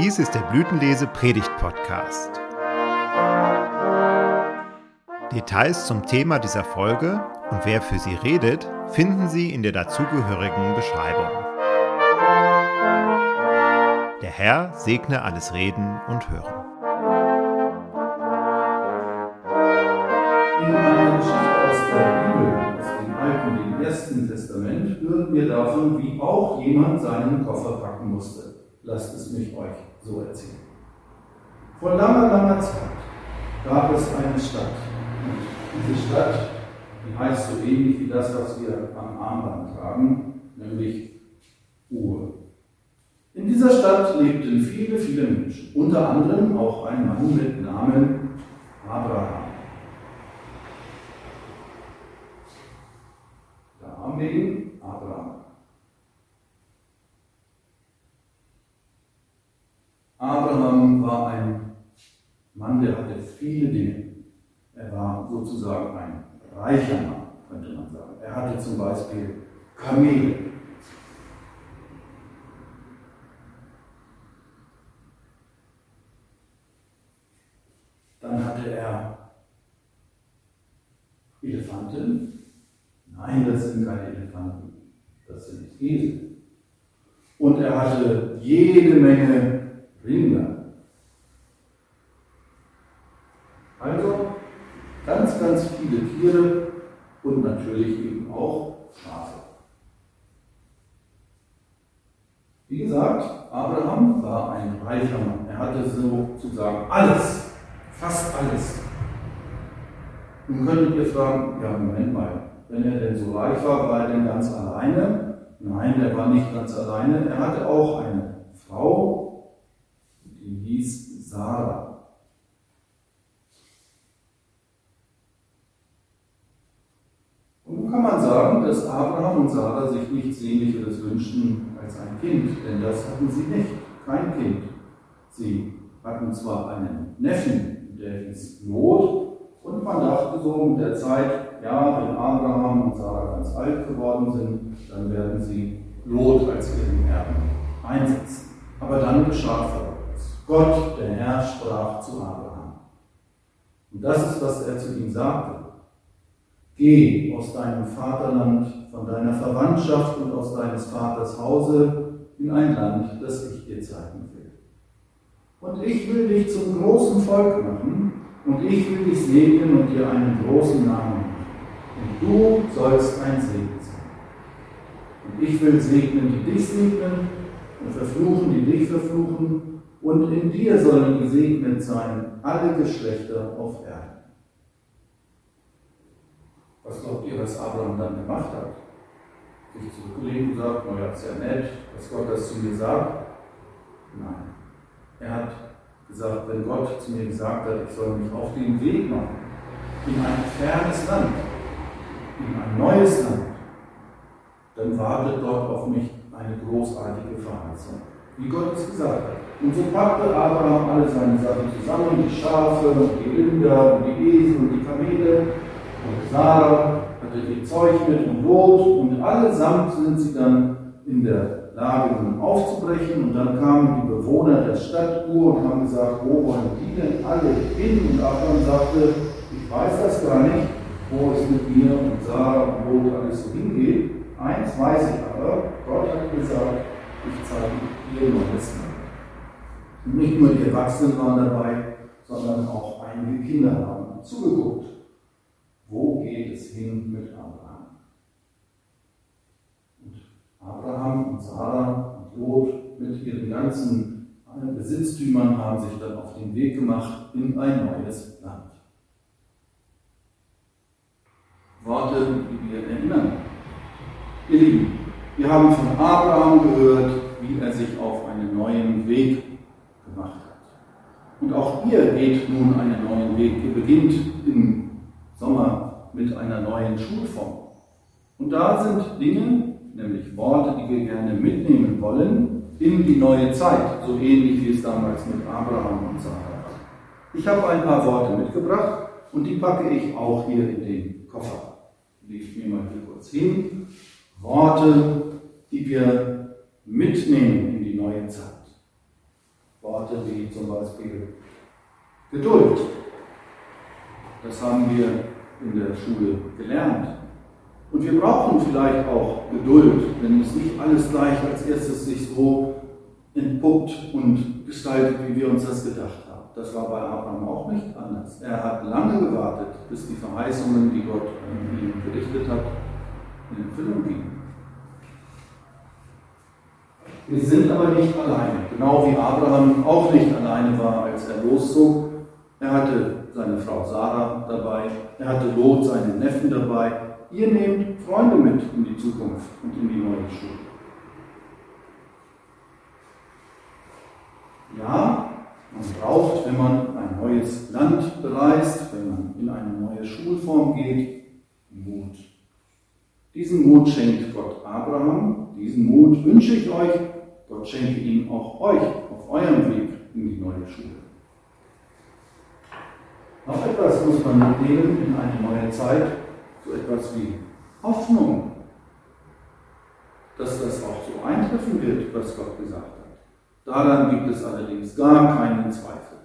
Dies ist der Blütenlese Predigt Podcast. Details zum Thema dieser Folge und wer für sie redet, finden Sie in der dazugehörigen Beschreibung. Der Herr segne alles Reden und Hören. In einer Geschichte aus der Bibel, aus dem Alten dem Ersten Testament, hören wir davon, wie auch jemand seinen Koffer packen musste. Lasst es mich euch so erzählen. Vor langer, langer Zeit gab es eine Stadt. Und diese Stadt, die heißt so ähnlich wie das, was wir am Armband tragen, nämlich Ur. In dieser Stadt lebten viele, viele Menschen, unter anderem auch ein Mann mit Namen Abraham. Da haben wir ihn, Abraham. Abraham war ein Mann, der hatte viele Dinge. Er war sozusagen ein reicher Mann, könnte man sagen. Er hatte zum Beispiel Kamele. Dann hatte er Elefanten. Nein, das sind keine Elefanten, das sind Esel. Und er hatte jede Menge Rinder. Also ganz, ganz viele Tiere und natürlich eben auch Schafe. Wie gesagt, Abraham war ein reicher Mann. Er hatte sozusagen alles, fast alles. Nun könntet ihr fragen, ja Moment mal, wenn er denn so reich war, war er denn ganz alleine? Nein, er war nicht ganz alleine. Er hatte auch eine Frau, Sarah. Und nun kann man sagen, dass Abraham und Sarah sich nichts Sehnlicheres wünschten als ein Kind, denn das hatten sie nicht, kein Kind. Sie hatten zwar einen Neffen, der hieß Lot, und man dachte so mit der Zeit, ja, wenn Abraham und Sarah ganz alt geworden sind, dann werden sie Lot als ihren Erben einsetzen. Aber dann geschah Folgendes. Gott, der Herr, sprach zu Abraham. Und das ist, was er zu ihm sagte. Geh aus deinem Vaterland, von deiner Verwandtschaft und aus deines Vaters Hause in ein Land, das ich dir zeigen will. Und ich will dich zum großen Volk machen und ich will dich segnen und dir einen großen Namen machen. Und du sollst ein Segen sein. Und ich will segnen, die dich segnen und verfluchen, die dich verfluchen und in dir sollen gesegnet sein alle Geschlechter auf Erden. Was glaubt ihr, was Abraham dann gemacht hat? Sich zurückgelegt und sagt, naja, ist ja nett, dass Gott das zu mir sagt. Nein. Er hat gesagt, wenn Gott zu mir gesagt hat, ich soll mich auf den Weg machen, in ein fernes Land, in ein neues Land, dann wartet dort auf mich eine großartige Verheißung, wie Gott es gesagt hat. Und so packte Abraham alle seine Sachen zusammen, die Schafe und die Rinder und die Esel und die Kamele. Und Sarah hatte ihr Zeug mit und Lot und allesamt sind sie dann in der Lage, nun aufzubrechen. Und dann kamen die Bewohner der Stadt Ur und haben gesagt, wo wollen die denn alle hin? Und Abraham sagte, ich weiß das gar nicht, wo es mit mir und Sarah und Lot alles so hingeht. Eins weiß ich aber, Gott hat gesagt, ich zeige dir neues Land. Und nicht nur die Erwachsenen waren dabei, sondern auch einige Kinder haben zugeguckt. Wo geht es hin mit Abraham? Und Abraham und Sarah und Lot mit ihren ganzen Besitztümern haben sich dann auf den Weg gemacht in ein neues Land. Worte, die wir erinnern. Ihr Lieben, wir haben von Abraham gehört, wie er sich auf einen neuen Weg gemacht hat. Und auch ihr geht nun einen neuen Weg. Ihr beginnt im Sommer mit einer neuen Schulform. Und da sind Dinge, nämlich Worte, die wir gerne mitnehmen wollen, in die neue Zeit, so ähnlich wie es damals mit Abraham und Sarah war. Ich habe ein paar Worte mitgebracht und die packe ich auch hier in den Koffer. Lege ich mir mal hier kurz hin. Worte, die wir mitnehmen in die neue Zeit. Werte wie zum Beispiel Geduld. Das haben wir in der Schule gelernt. Und wir brauchen vielleicht auch Geduld, wenn es nicht alles gleich als erstes sich so entpuppt und gestaltet, wie wir uns das gedacht haben. Das war bei Abraham auch nicht anders. Er hat lange gewartet, bis die Verheißungen, die Gott ihm berichtet hat, in Erfüllung gingen. Wir sind aber nicht alleine, genau wie Abraham auch nicht alleine war, als er loszog. Er hatte seine Frau Sarah dabei, er hatte Lot, seinen Neffen dabei. Ihr nehmt Freunde mit in die Zukunft und in die neue Schule. Ja, man braucht, wenn man ein neues Land bereist, wenn man in eine neue Schulform geht, Mut. Diesen Mut schenkt Gott Abraham, diesen Mut wünsche ich euch, Gott schenke ihn auch euch auf eurem Weg in die neue Schule. Noch etwas muss man mitnehmen in eine neue Zeit, so etwas wie Hoffnung, dass das auch so eintreffen wird, was Gott gesagt hat. Daran gibt es allerdings gar keinen Zweifel.